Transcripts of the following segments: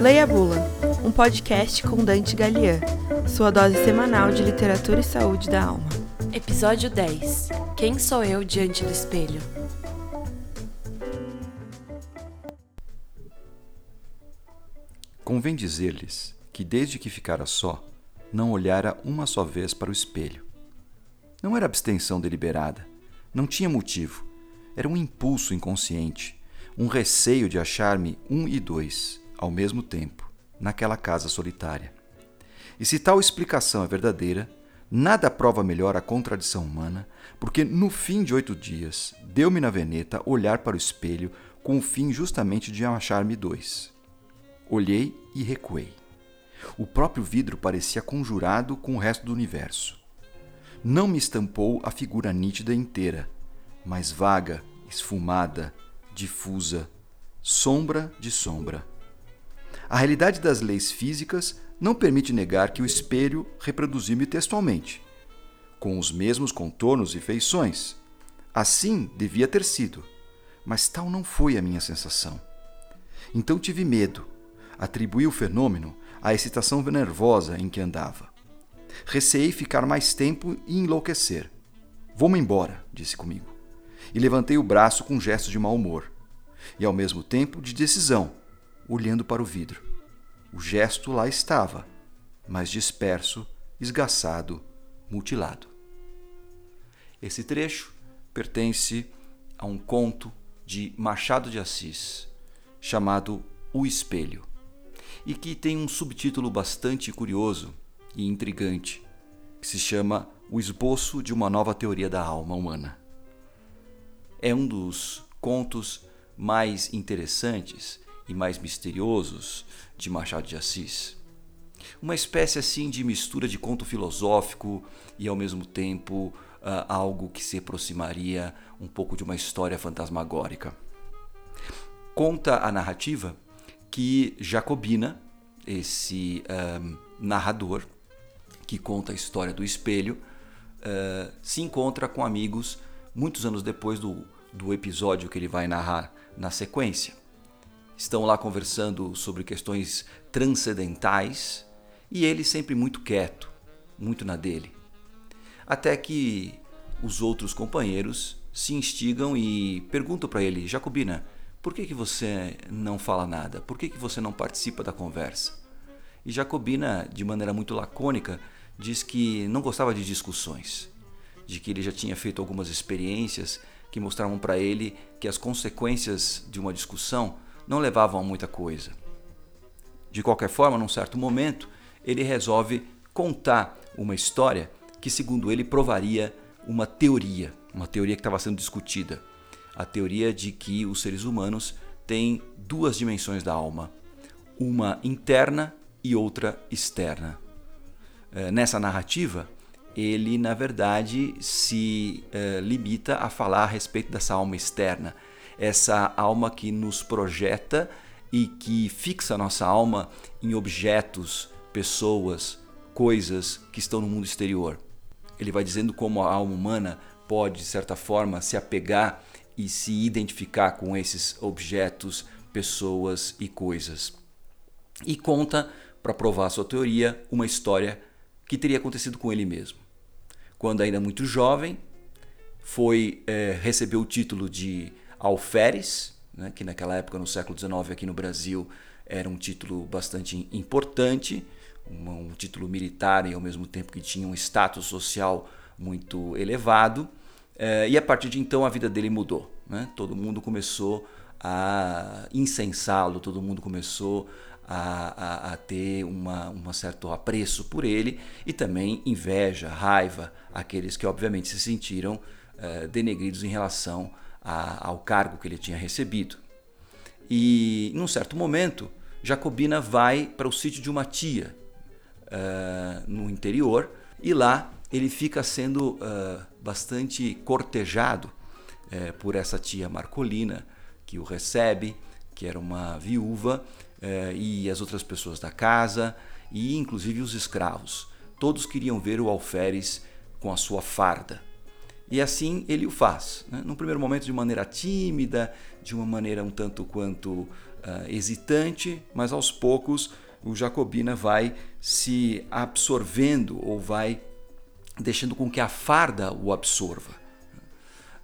Leia a Bula, um podcast com Dante Galian, sua dose semanal de literatura e saúde da alma. Episódio 10 Quem sou eu diante do espelho? Convém dizer-lhes que, desde que ficara só, não olhara uma só vez para o espelho. Não era abstenção deliberada, não tinha motivo, era um impulso inconsciente, um receio de achar-me um e dois, ao mesmo tempo, naquela casa solitária. E se tal explicação é verdadeira, nada prova melhor a contradição humana, porque no fim de oito dias deu-me na veneta olhar para o espelho com o fim justamente de achar-me dois. Olhei e recuei. O próprio vidro parecia conjurado com o resto do universo. Não me estampou a figura nítida inteira, mas vaga, esfumada, difusa, sombra de sombra. A realidade das leis físicas não permite negar que o espelho reproduziu-me textualmente, com os mesmos contornos e feições. Assim devia ter sido, mas tal não foi a minha sensação. Então tive medo atribuí o fenômeno à excitação nervosa em que andava. Receei ficar mais tempo e enlouquecer. Vou-me embora, disse comigo. E levantei o braço com um gesto de mau humor, e ao mesmo tempo de decisão, olhando para o vidro. O gesto lá estava, mas disperso, esgaçado, mutilado. Esse trecho pertence a um conto de Machado de Assis, chamado O Espelho e que tem um subtítulo bastante curioso e intrigante, que se chama O Esboço de uma Nova Teoria da Alma Humana. É um dos contos mais interessantes e mais misteriosos de Machado de Assis. Uma espécie assim de mistura de conto filosófico e ao mesmo tempo uh, algo que se aproximaria um pouco de uma história fantasmagórica. Conta a narrativa que Jacobina, esse um, narrador que conta a história do espelho, uh, se encontra com amigos muitos anos depois do, do episódio que ele vai narrar na sequência. Estão lá conversando sobre questões transcendentais e ele sempre muito quieto, muito na dele. Até que os outros companheiros se instigam e perguntam para ele: Jacobina, por que, que você não fala nada? Por que, que você não participa da conversa? E Jacobina, de maneira muito lacônica, diz que não gostava de discussões, de que ele já tinha feito algumas experiências que mostravam para ele que as consequências de uma discussão não levavam a muita coisa. De qualquer forma, num certo momento, ele resolve contar uma história que, segundo ele, provaria uma teoria, uma teoria que estava sendo discutida a teoria de que os seres humanos têm duas dimensões da alma, uma interna e outra externa. Eh, nessa narrativa, ele na verdade se eh, limita a falar a respeito dessa alma externa, essa alma que nos projeta e que fixa nossa alma em objetos, pessoas, coisas que estão no mundo exterior. Ele vai dizendo como a alma humana pode, de certa forma, se apegar e se identificar com esses objetos, pessoas e coisas. E conta, para provar sua teoria, uma história que teria acontecido com ele mesmo. Quando ainda muito jovem, foi é, recebeu o título de alferes, né, que naquela época, no século XIX, aqui no Brasil, era um título bastante importante, um, um título militar e ao mesmo tempo que tinha um status social muito elevado. É, e a partir de então a vida dele mudou. Né? Todo mundo começou a incensá-lo, todo mundo começou a, a, a ter uma, um certo apreço por ele e também inveja, raiva, aqueles que obviamente se sentiram uh, denegridos em relação a, ao cargo que ele tinha recebido. E em um certo momento, Jacobina vai para o sítio de uma tia uh, no interior e lá ele fica sendo uh, bastante cortejado uh, por essa tia Marcolina, que o recebe, que era uma viúva, e as outras pessoas da casa, e inclusive os escravos. Todos queriam ver o alferes com a sua farda. E assim ele o faz. Né? No primeiro momento, de maneira tímida, de uma maneira um tanto quanto hesitante, mas aos poucos o Jacobina vai se absorvendo ou vai deixando com que a farda o absorva.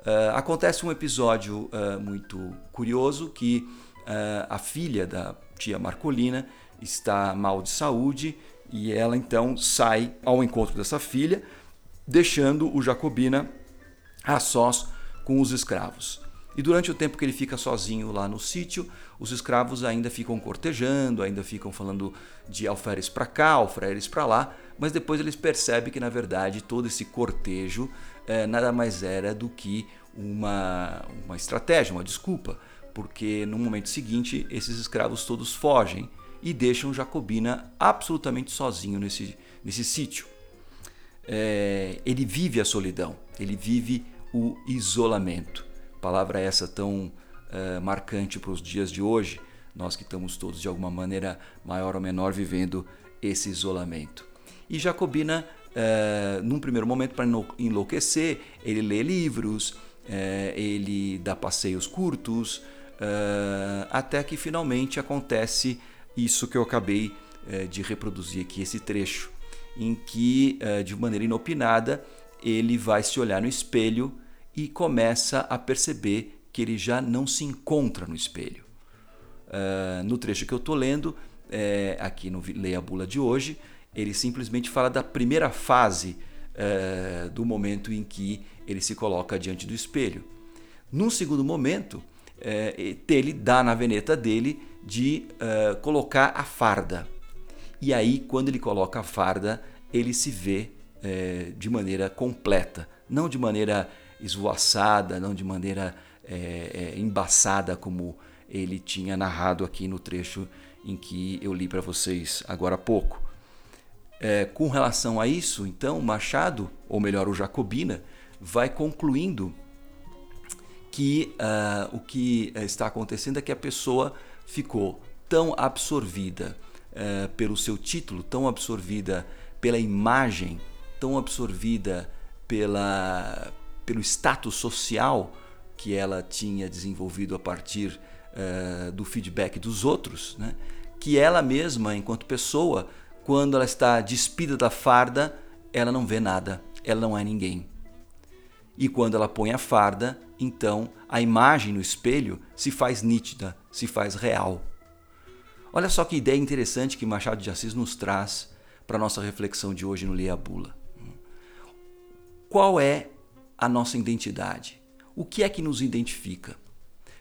Uh, acontece um episódio uh, muito curioso que uh, a filha da tia Marcolina está mal de saúde e ela então sai ao encontro dessa filha, deixando o Jacobina a sós com os escravos. E durante o tempo que ele fica sozinho lá no sítio, os escravos ainda ficam cortejando, ainda ficam falando de alferes para cá, alferes para lá, mas depois eles percebem que na verdade todo esse cortejo é, nada mais era do que uma, uma estratégia, uma desculpa, porque no momento seguinte esses escravos todos fogem e deixam Jacobina absolutamente sozinho nesse, nesse sítio. É, ele vive a solidão, ele vive o isolamento palavra essa tão uh, marcante para os dias de hoje, nós que estamos todos de alguma maneira maior ou menor vivendo esse isolamento. E Jacobina, uh, num primeiro momento, para enlouquecer, ele lê livros, uh, ele dá passeios curtos, até que finalmente acontece isso que eu acabei de reproduzir aqui, esse trecho, em que, de maneira inopinada, ele vai se olhar no espelho e começa a perceber que ele já não se encontra no espelho. Uh, no trecho que eu estou lendo, é, aqui no Leia a Bula de hoje, ele simplesmente fala da primeira fase uh, do momento em que ele se coloca diante do espelho. Num segundo momento, uh, ele dá na veneta dele de colocar a farda. E aí, quando ele coloca a farda, ele se vê de maneira completa, não de maneira esvoaçada, não de maneira é, é, embaçada como ele tinha narrado aqui no trecho em que eu li para vocês agora há pouco. É, com relação a isso, então, Machado, ou melhor, o Jacobina, vai concluindo que uh, o que está acontecendo é que a pessoa ficou tão absorvida uh, pelo seu título, tão absorvida pela imagem, tão absorvida pela, pelo status social que ela tinha desenvolvido a partir uh, do feedback dos outros, né? que ela mesma, enquanto pessoa, quando ela está despida da farda, ela não vê nada, ela não é ninguém. E quando ela põe a farda, então a imagem no espelho se faz nítida, se faz real. Olha só que ideia interessante que Machado de Assis nos traz para a nossa reflexão de hoje no Leia Bula. Qual é a nossa identidade. O que é que nos identifica?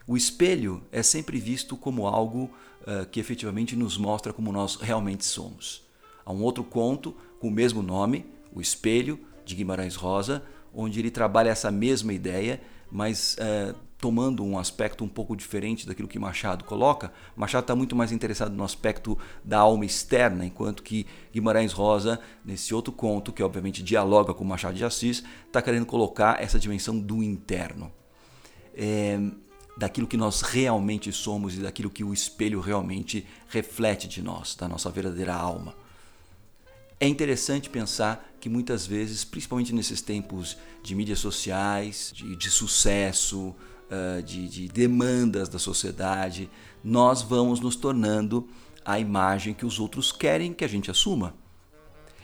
O espelho é sempre visto como algo uh, que efetivamente nos mostra como nós realmente somos. Há um outro conto com o mesmo nome, O Espelho, de Guimarães Rosa, onde ele trabalha essa mesma ideia, mas uh, tomando um aspecto um pouco diferente daquilo que Machado coloca. Machado está muito mais interessado no aspecto da alma externa, enquanto que Guimarães Rosa, nesse outro conto, que obviamente dialoga com Machado de Assis, está querendo colocar essa dimensão do interno. É, daquilo que nós realmente somos e daquilo que o espelho realmente reflete de nós, da nossa verdadeira alma. É interessante pensar que muitas vezes, principalmente nesses tempos de mídias sociais, de, de sucesso, uh, de, de demandas da sociedade, nós vamos nos tornando a imagem que os outros querem que a gente assuma.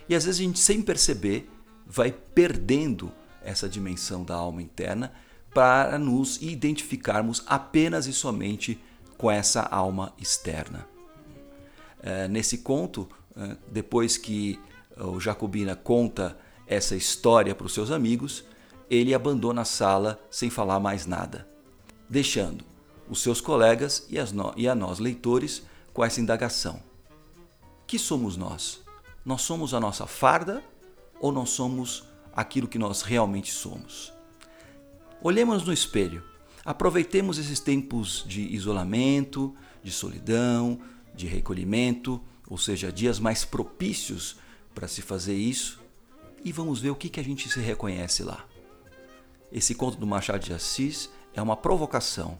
E às vezes a gente, sem perceber, vai perdendo essa dimensão da alma interna para nos identificarmos apenas e somente com essa alma externa. Uh, nesse conto, uh, depois que o Jacobina conta essa história para os seus amigos, ele abandona a sala sem falar mais nada deixando os seus colegas e, no, e a nós, leitores, com essa indagação: Que somos nós? Nós somos a nossa farda ou nós somos aquilo que nós realmente somos? Olhemos no espelho, aproveitemos esses tempos de isolamento, de solidão, de recolhimento, ou seja, dias mais propícios para se fazer isso, e vamos ver o que, que a gente se reconhece lá. Esse conto do Machado de Assis é uma provocação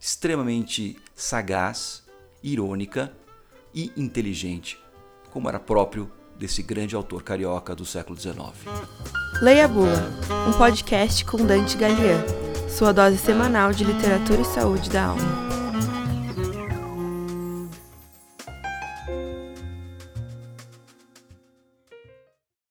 extremamente sagaz, irônica e inteligente, como era próprio desse grande autor carioca do século XIX. Leia a Bula, um podcast com Dante Galian, sua dose semanal de literatura e saúde da alma.